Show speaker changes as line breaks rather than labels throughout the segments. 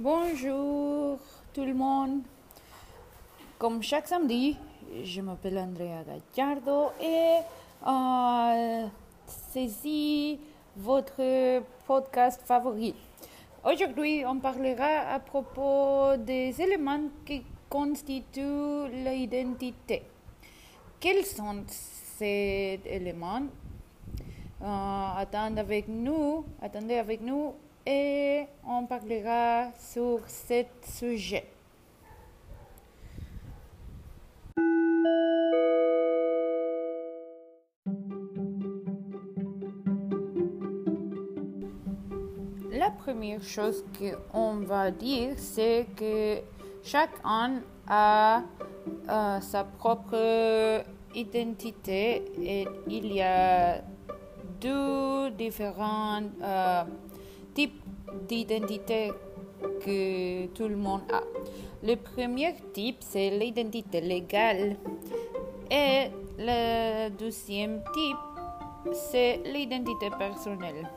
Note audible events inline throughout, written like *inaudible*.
Bonjour tout le monde. Comme chaque samedi, je m'appelle Andrea Gallardo et euh, c'est votre podcast favori. Aujourd'hui, on parlera à propos des éléments qui constituent l'identité. Quels sont ces éléments? Euh, attendez avec nous, attendez avec nous et on parlera sur ce sujet. La première chose qu'on va dire, c'est que chacun a euh, sa propre identité et il y a deux différents euh, types d'identité que tout le monde a. Le premier type, c'est l'identité légale. Et le deuxième type, c'est l'identité personnelle.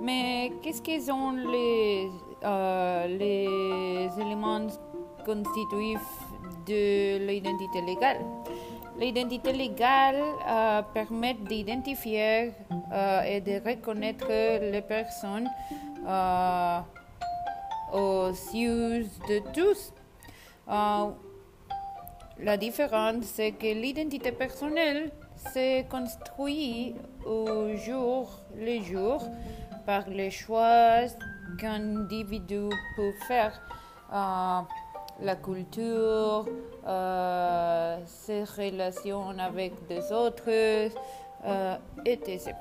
Mais qu'est-ce qu'ils sont les, euh, les éléments constitutifs de l'identité légale? L'identité légale euh, permet d'identifier euh, et de reconnaître les personnes euh, aux yeux de tous. la différence, c'est que l'identité personnelle se construit au jour le jour par les choix qu'un individu peut faire la culture, euh, ses relations avec des autres, euh, etc.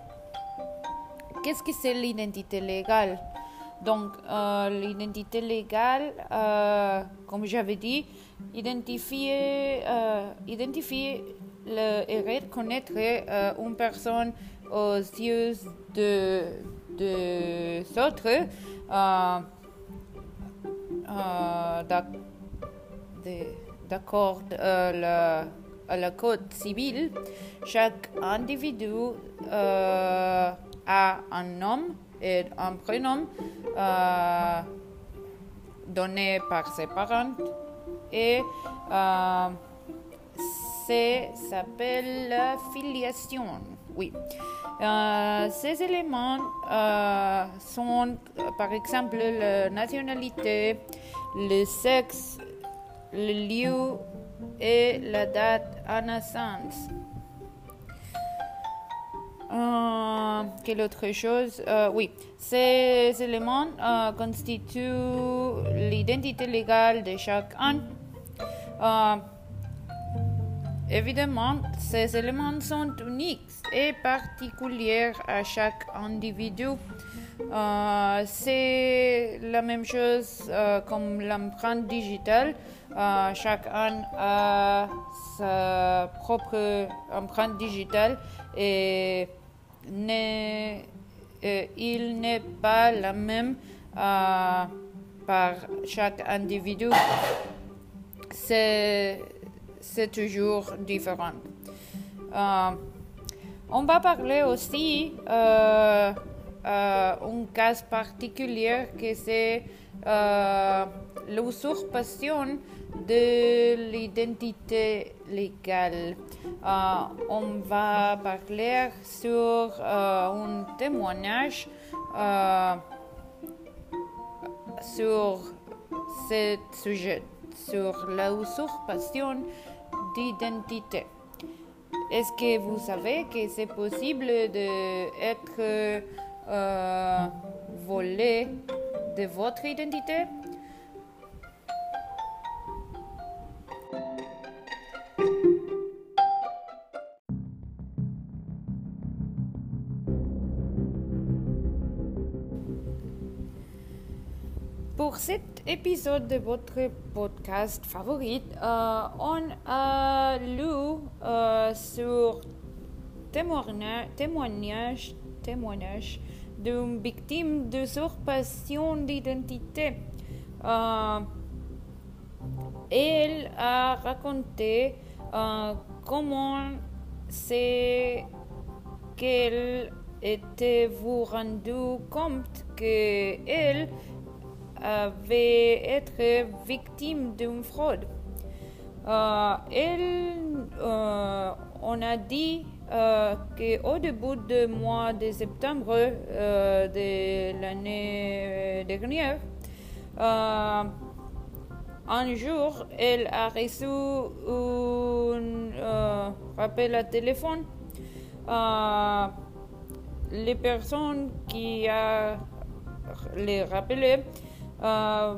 Qu'est-ce que c'est l'identité légale? Donc, euh, l'identité légale, comme j'avais dit, identifier, identifier et reconnaître une personne aux yeux de, de autres. D'accord euh, à la code civil, chaque individu euh, a un nom et un prénom euh, donné par ses parents et ça s'appelle la filiation. Oui. ces éléments sont par exemple la nationalité, le sexe, le lieu et la date à naissance. Euh, quelle autre chose? Euh, Oui, ces éléments euh, constituent l'identité légale de chacun. évidemment, ces éléments sont uniques et particuliers à chaque individu. C'est la même chose comme l'empreinte digitale. Euh, chacun a sa propre empreinte digitale et il n'est pas la même par chaque individu. C'est toujours différent. on va parler aussi euh, un cas particulier que c'est euh, l'usurpation de l'identité légale. Euh, on va parler sur un témoignage sur ce sujet, sur l'usurpation d'identité. Est-ce que vous savez que c'est possible d'être euh, voler de votre identité? Pour cet épisode de votre podcast favori, euh, on a lu euh, sur témoignage, témoignage, témoignage d'une victime d'usurpation d'identité. Euh, elle a raconté euh, comment c'est qu'elle était vous rendu compte qu'elle avait été victime d'une fraude. Euh, elle, euh, on a dit euh, qu'au début du mois de septembre euh, de l'année dernière, un jour, elle a reçu un rappel à téléphone. Les personnes qui a les rappelé euh,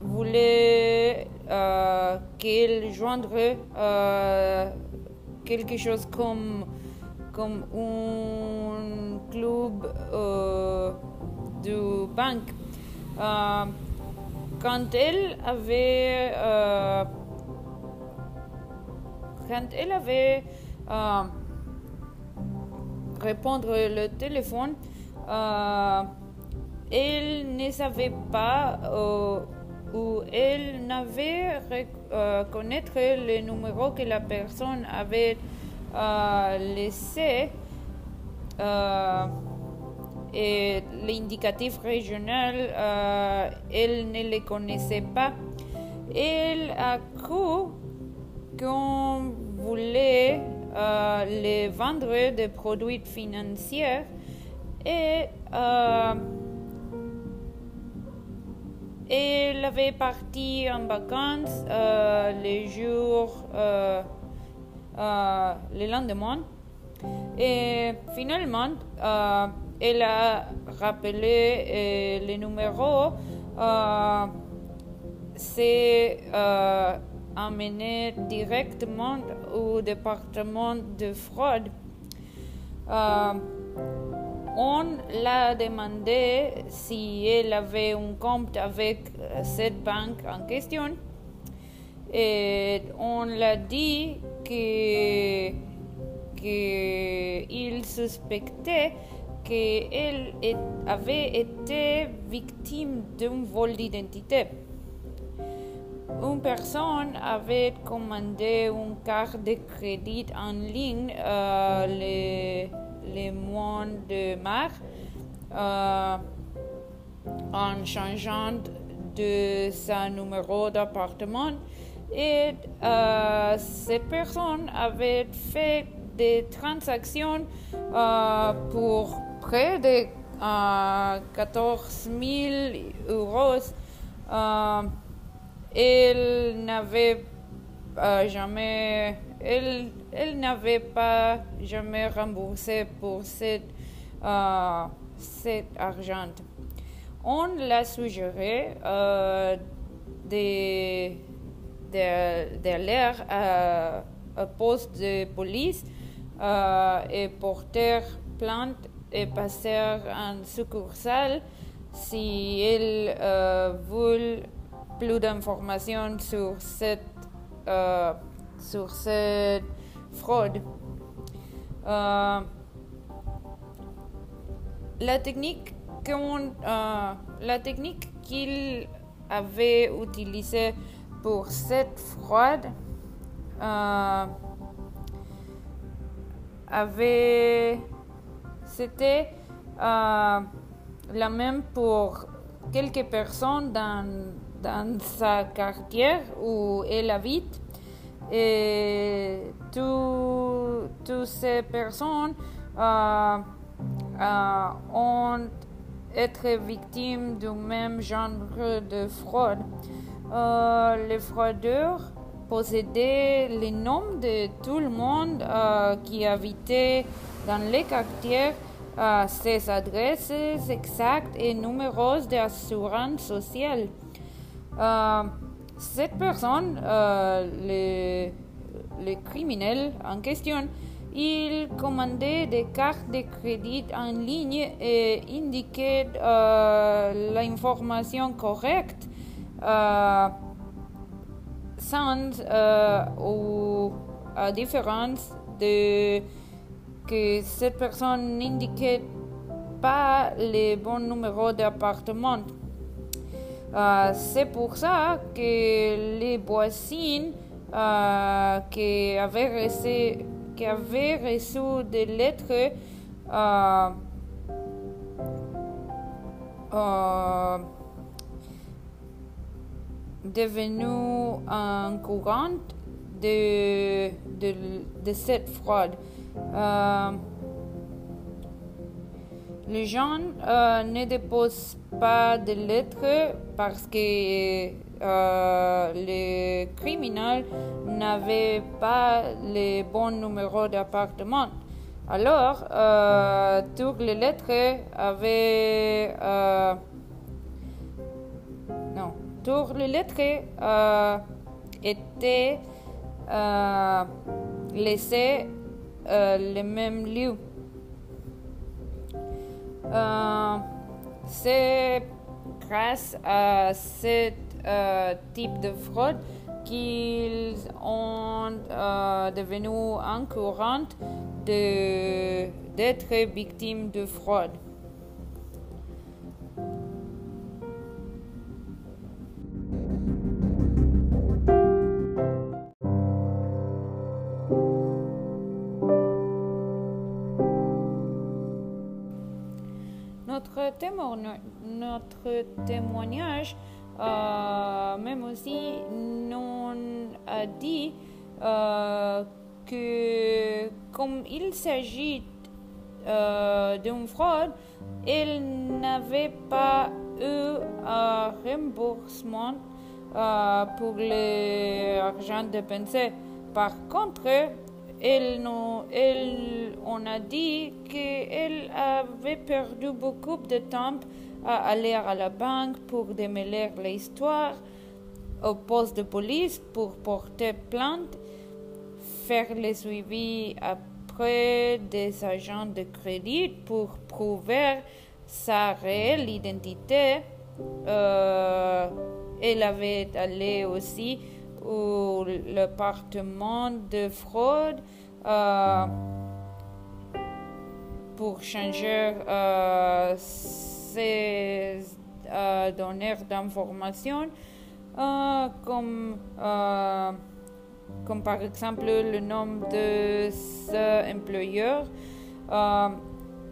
voulaient euh, qu'elle joindrait euh, quelque chose comme, comme un club euh, de banque. Quand elle avait quand elle avait répondre le téléphone, elle ne savait pas euh, ou elle n'avait euh, connaître le numéro que la personne avait euh, laissé euh, et l'indicatif régional, euh, elle ne le connaissait pas. Elle a cru qu'on voulait euh, les vendre des produits financiers et euh, elle avait parti en vacances euh, les jours, euh, euh, le lendemain. Et finalement, euh, elle a rappelé euh, le numéro. Euh, c'est euh, amené directement au département de fraude. On l'a demandé si elle avait un compte avec euh, cette banque en question. Et on l'a dit que qu'il suspectait qu'elle avait été victime d'un vol d'identité. Une personne avait commandé une carte de crédit en ligne euh, le, le mois de mars euh, en changeant de son numéro d'appartement et euh, cette personne avait fait des transactions euh, pour près de euh, 14 000 euros. Euh, elle n'avait euh, jamais, elle, n'avait pas jamais remboursé pour cette, euh, cet argent. On l'a suggéré euh, de, de, d'aller à un poste de police euh, et porter plainte et passer en succursale si elle euh, veut plus d'informations sur cette, sur cette fraude. Euh, la technique euh, la technique qu'il avait utilisée pour cette fraude euh, avait c'était la même pour quelques personnes dans, dans sa quartier où elle habite. Et tout- toutes ces personnes euh, euh, ont été victimes du même genre de fraude. Euh, les fraudeurs possédaient les noms de tout le monde qui habitait dans les quartiers, ses adresses exactes et numéros d'assurance sociale. Cette personne, euh, le, criminel en question, il commandait des cartes de crédit en ligne et indiquait euh, l'information correcte euh, sans euh, ou à différence de que cette personne n'indiquait pas le bon numéro d'appartement. Euh, c'est pour ça que les voisines euh, qui, avaient reçu, qui avaient reçu des lettres euh, euh, devenu un courant de, de, de cette fraude. Les gens euh, ne déposent pas de lettres parce que euh, les criminels n'avaient pas les bons numéros d'appartement. Alors, euh, toutes les lettres avaient... Non, toutes les lettres étaient laissées le même lieu. Euh, C'est grâce à ce euh, type de fraude qu'ils ont euh, devenu un courant de- d'être victimes de fraude. Notre témoignage, euh, même aussi, nous a dit euh, que comme il s'agit euh, d'une fraude, il n'avait pas eu un remboursement euh, pour l'argent dépensé. Par contre, elle, nous, elle, on a dit qu'elle avait perdu beaucoup de temps à aller à la banque pour démêler l'histoire, au poste de police pour porter plainte, faire le suivi après des agents de crédit pour prouver sa réelle identité. Euh, elle avait allé aussi au département de fraude euh, pour changer euh, ses euh, données d'information euh, comme, comme par exemple le nom de ce employeur.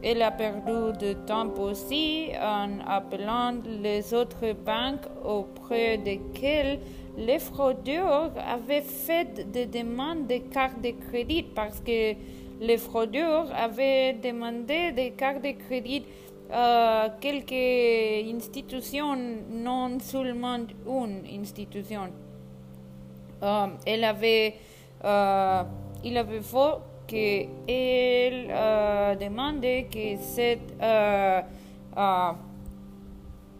Elle a perdu de temps aussi en appelant les autres banques auprès desquelles les fraudeurs avaient fait des demandes de cartes de crédit parce que les fraudeurs avaient demandé des cartes de crédit à quelques institutions, non seulement une institution. Euh, avait, euh, il avait fait qu'elle euh, demandait que cette, euh, euh,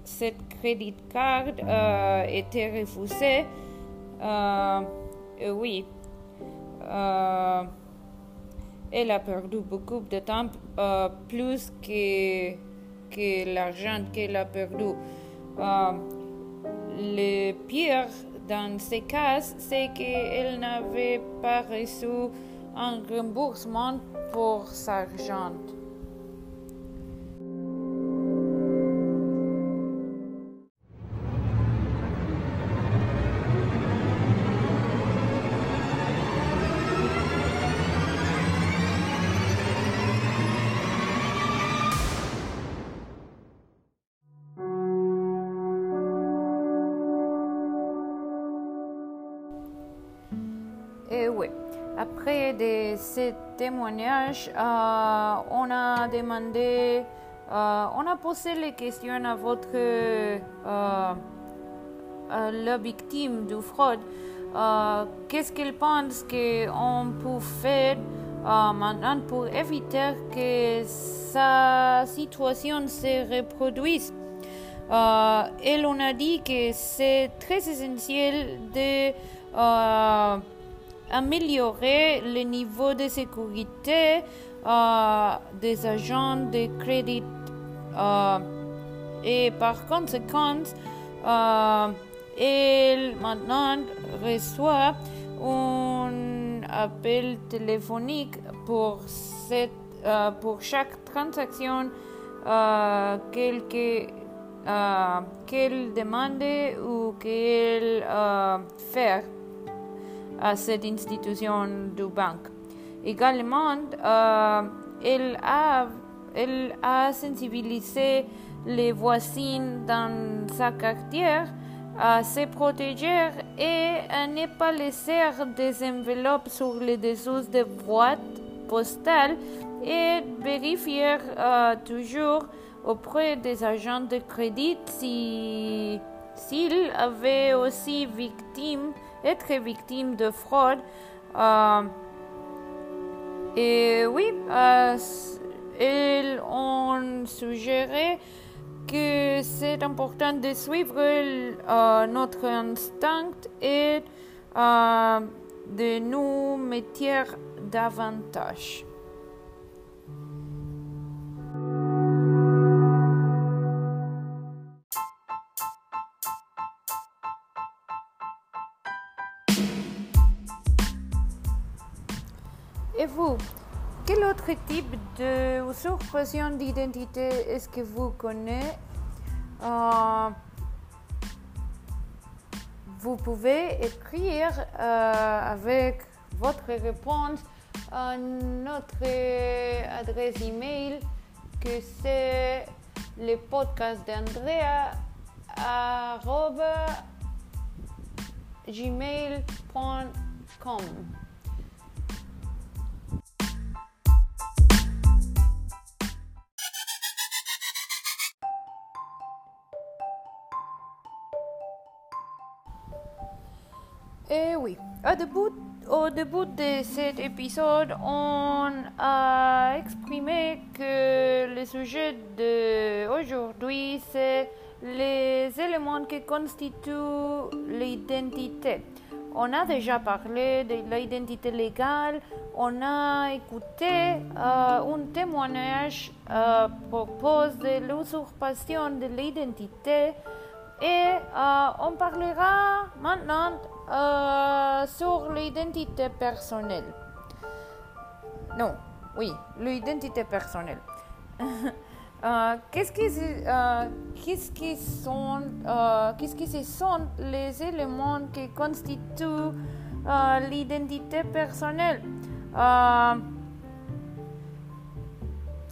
cette crédit card euh, était refusée. Euh, et oui, euh, elle a perdu beaucoup de temps, euh, plus que, que l'argent qu'elle a perdu. Euh, le pire dans ces cas, c'est qu'elle n'avait pas reçu un remboursement pour sa argent. Après de ces témoignages, euh, on a demandé, euh, on a posé les questions à votre, euh, la victime du fraude. Qu'est-ce qu'elle pense qu'on peut faire maintenant pour éviter que sa situation se reproduise? Elle on a dit que c'est très essentiel de améliorer le niveau de sécurité euh, des agents de crédit euh, et par conséquent, euh, elle maintenant reçoit un appel téléphonique pour, cette, euh, pour chaque transaction qu'elle demande ou qu'elle fait à cette institution de banque. Également, euh, elle, a, sensibilisé les voisines dans sa quartier à se protéger et à ne pas laisser des enveloppes sur les dessous des boîtes postales et vérifier euh, toujours auprès des agents de crédit si s'il avait aussi victime, être victime de fraude. Euh, et oui, euh, ils ont suggéré que c'est important de suivre euh, notre instinct et euh, de nous mettre davantage. Autre type de usurpation d'identité est-ce que vous connaissez euh, Vous pouvez écrire euh, avec votre réponse à notre adresse email que c'est le podcast d'Andrea gmail.com. eh oui, au début, au début de cet épisode, on a exprimé que le sujet d'aujourd'hui, c'est les éléments qui constituent l'identité. On a déjà parlé de l'identité légale, on a écouté euh, un témoignage à propos de l'usurpation de l'identité. Et euh, on parlera maintenant euh, sur l'identité personnelle. Non, oui, l'identité personnelle. *laughs* euh, qu'est-ce qui, euh, qu'est-ce qui sont, qu'est-ce qui sont les éléments qui constituent l'identité personnelle?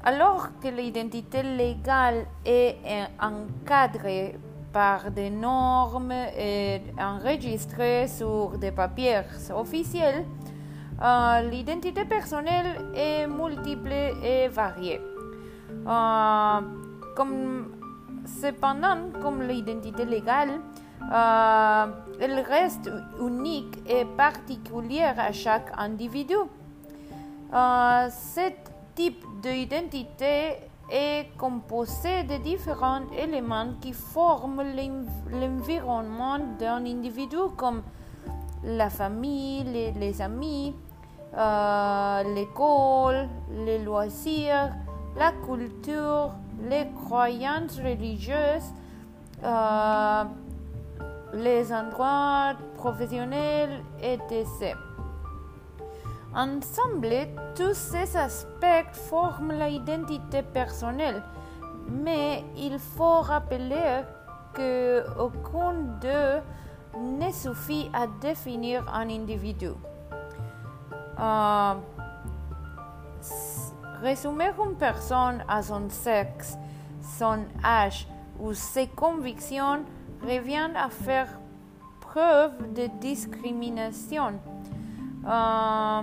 Alors que l'identité légale est encadrée par des normes et enregistrées sur des papiers officiels, euh, l'identité personnelle est multiple et variée. Euh, cependant, comme l'identité légale, euh, elle reste unique et particulière à chaque individu. ce type d'identité est composé de différents éléments qui forment l'environnement d'un individu comme la famille, les, amis, euh, l'école, les loisirs, la culture, les croyances religieuses, euh, les endroits professionnels, etc. Ensemble, tous ces aspects forment l'identité personnelle, mais il faut rappeler qu'aucun d'eux ne suffit à définir un individu. Euh, résumer une personne à son sexe, son âge ou ses convictions revient à faire preuve de discrimination. Euh,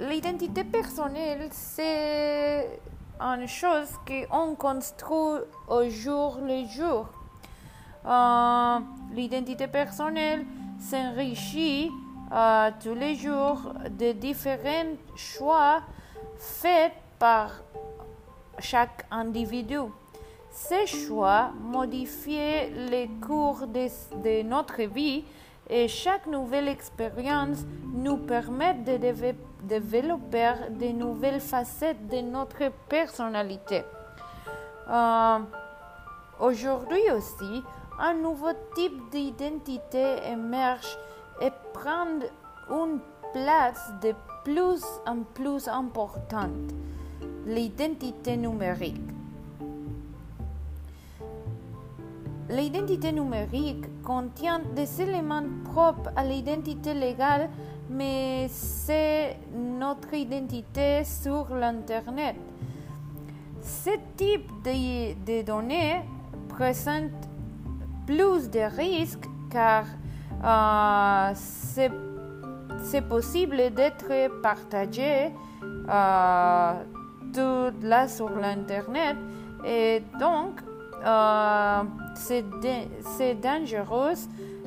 l'identité personnelle, c'est une chose qu'on construit au jour le jour. Euh, l'identité personnelle s'enrichit euh, tous les jours de différents choix faits par chaque individu. Ces choix modifient le cours de notre vie et chaque nouvelle expérience nous permet de développer de nouvelles facettes de notre personnalité. Euh, aujourd'hui aussi, un nouveau type d'identité émerge et prend une place de plus en plus importante, l'identité numérique. L'identité numérique contient des éléments propres à l'identité légale, mais c'est notre identité sur l'Internet. ce type de, données présente plus de risques car euh, c'est possible d'être partagé euh, tout là sur l'Internet et donc euh, c'est dangereux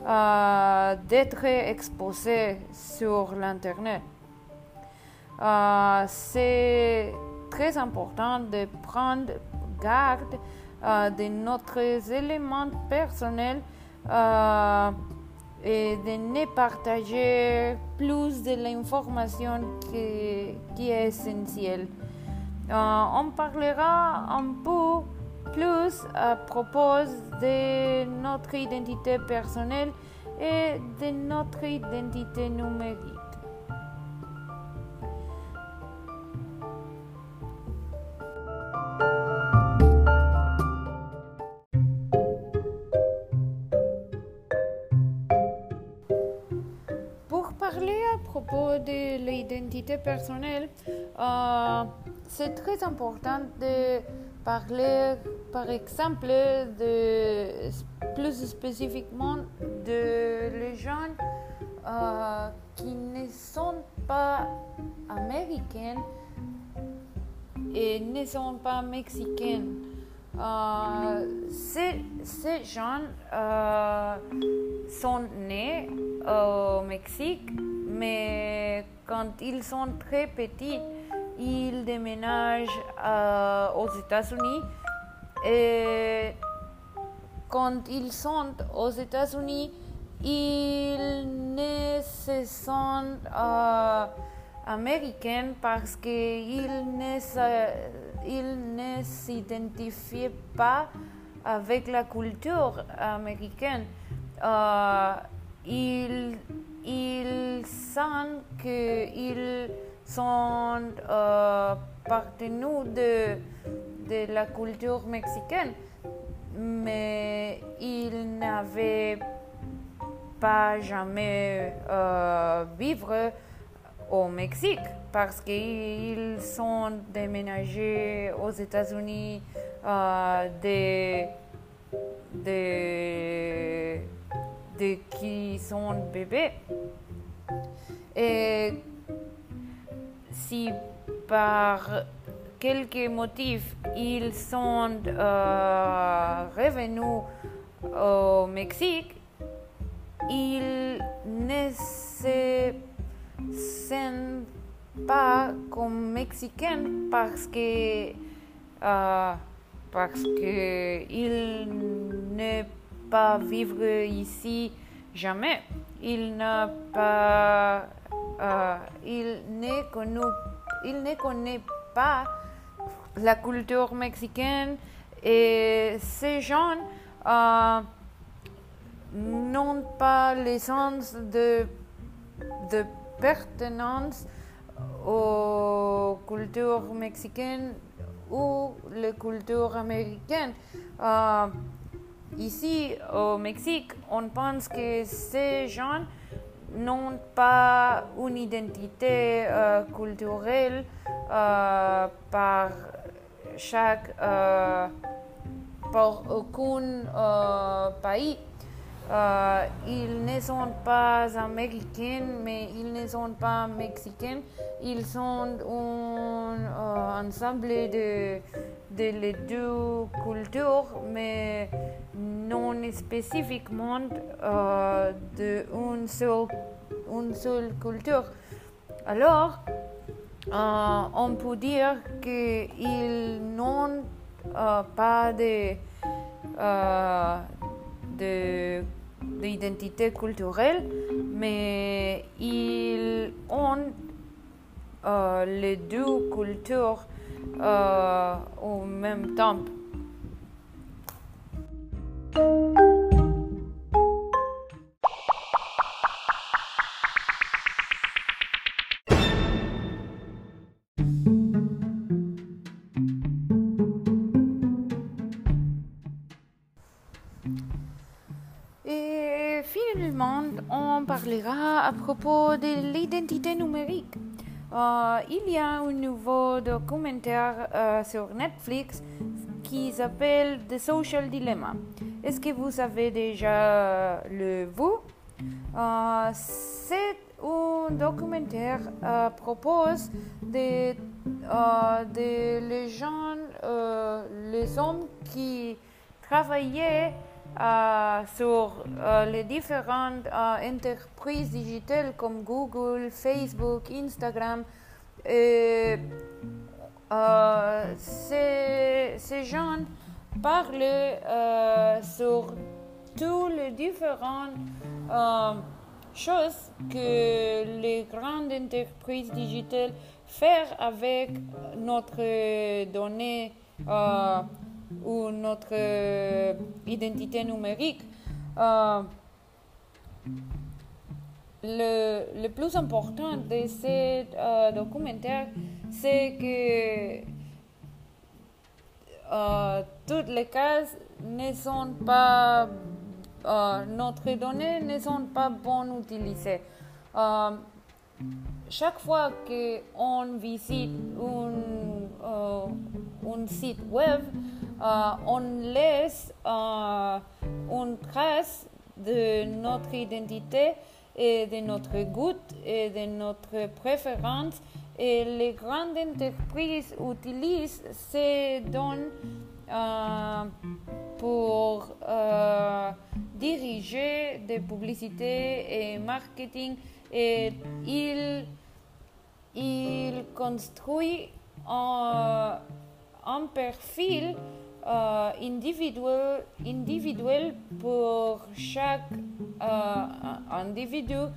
euh, d'être exposé sur l'Internet. Euh, c'est très important de prendre garde de notre éléments personnels et de ne partager plus de l'information qui, qui, est essentielle. on parlera un peu plus à propos de notre identité personnelle et de notre identité numérique. Pour parler à propos de l'identité personnelle, euh, c'est très important de parler par exemple de, plus spécifiquement de les gens euh, qui ne sont pas américains et ne sont pas mexicains. Euh, ces, ces, gens euh, sont nés au Mexique, mais quand ils sont très petits, ils déménagent euh, aux États-Unis quand ils sont aux États-Unis, ils ne se sentent euh, américains parce qu'ils ne s'identifient pas avec la culture américaine. Euh, ils, ils sentent qu'ils sont euh, nous de, de la culture mexicaine, mais ils n'avaient pas jamais euh, vivre au Mexique parce qu'ils sont déménagés aux États-Unis euh, qui sont bébés. Et si par quelques motifs ils sont euh, revenus au Mexique, ils ne se sentent pas comme mexicains parce que euh, parce que ils ne pas vivre ici jamais. Ils n'ont pas euh, il, ne connaît pas la culture mexicaine et ces gens euh, n'ont pas le sens de, de pertenance aux cultures mexicaines ou la culture américaine. Euh, ici au Mexique, on pense que ces gens n'ont pas une identité euh, culturelle euh, par chaque euh, par aucun pays. ils ne sont pas américains, mais ils ne sont pas mexicains. Ils sont un ensemble de, de les deux cultures, mais non spécifiquement euh, d'une seule, une seule culture. Alors, euh, on peut dire qu'ils n'ont euh, pas de, de, d'identité culturelle, mais ils ont les deux cultures au même temps. Et finalement, on parlera à propos de l'identité numérique. Il y a un nouveau documentaire sur Netflix qui s'appelle The Social Dilemma. Est-ce que vous avez déjà le vu? C'est un documentaire euh, propose de, euh, de les gens, euh, les hommes qui travaillaient sur les différentes entreprises digitales comme Google, Facebook, Instagram. Ces, ces gens parlent sur tous les différents chose que les grandes entreprises digitales font avec notre donnée euh, ou notre identité numérique. Euh, le, plus important de ce euh, documentaire, c'est que toutes les cases ne sont pas euh, notre données ne sont pas bonnes utilisées. Euh, chaque fois qu'on visite un, euh, un, site web, on laisse une trace de notre identité et de notre goût et de notre préférence. Et les grandes entreprises utilisent ces données pour diriger des publicités et marketing et il, il construit un, un profil euh, individuel, individuel pour chaque euh, individu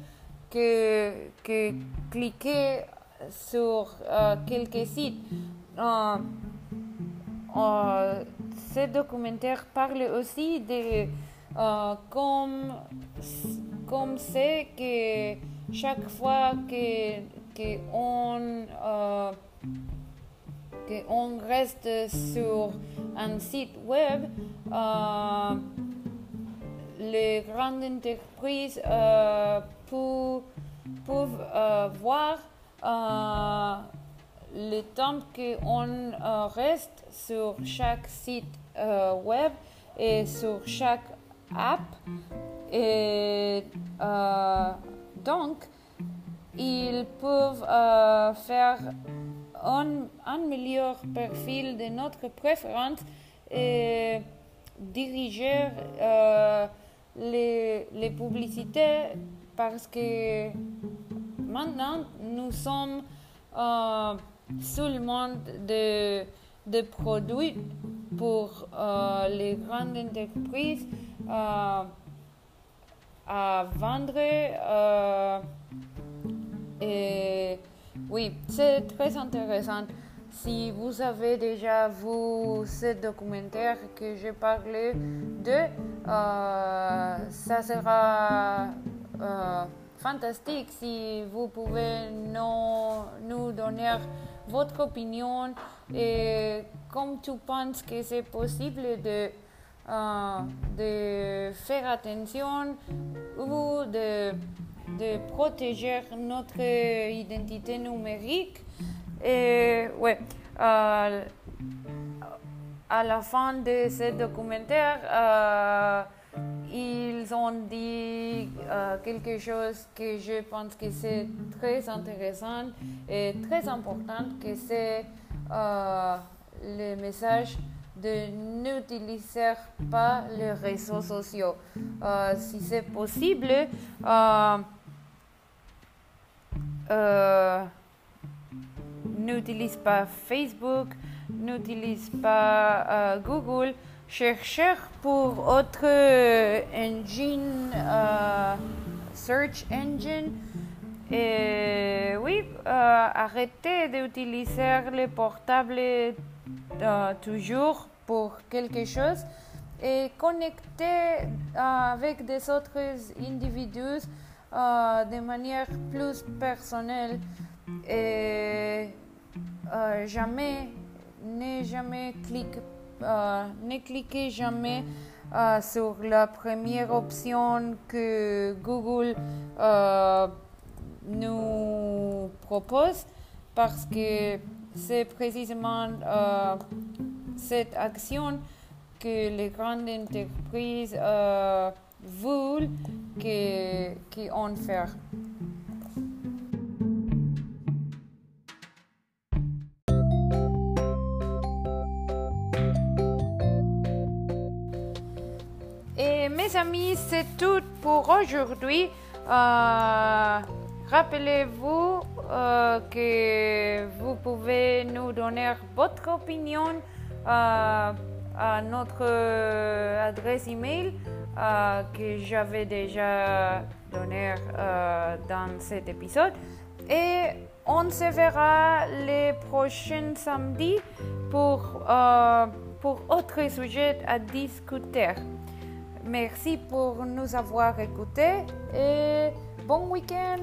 que, que cliquer sur euh, quelques sites. ce documentaire parle aussi de euh, comme comme c'est que chaque fois que, que on euh, que on reste sur un site web, euh, les grandes entreprises peuvent, peuvent voir le temps qu'on reste sur chaque site web et sur chaque app. Et euh, donc, ils peuvent euh, faire un, meilleur profil de notre préférence et diriger euh, les, publicités parce que maintenant nous sommes seulement de, de produits pour les grandes entreprises euh, à vendre. Euh, et oui, c'est très intéressant. Si vous avez déjà vu ce documentaire que j'ai parlé de, euh, ça sera fantastique si vous pouvez nous, nous donner votre opinion et comme tu penses que c'est possible de euh, de faire attention ou de, de, protéger notre identité numérique. Et ouais, euh, à la fin de ce documentaire, euh, ils ont dit quelque chose que je pense que c'est très intéressant et très important, que c'est le message de n'utiliser pas les réseaux sociaux. Euh, si c'est possible, euh, euh, n'utilise pas Facebook, n'utilise pas Google, cherchez pour autre engine, search engine. Et oui, arrêtez d'utiliser les portables euh, toujours pour quelque chose et connecter euh, avec des autres individus euh, de manière plus personnelle et jamais ne jamais clique ne cliquez jamais sur la première option que Google nous propose parce que c'est précisément cette action que les grandes entreprises veulent qu'on fasse. Et mes amis, c'est tout pour aujourd'hui. Euh, rappelez-vous euh, que vous pouvez nous donner votre opinion euh, à notre adresse email que j'avais déjà donnée dans cet épisode. Et on se verra les prochains samedis pour, pour autre sujet à discuter. Merci pour nous avoir écoutés et bon week-end.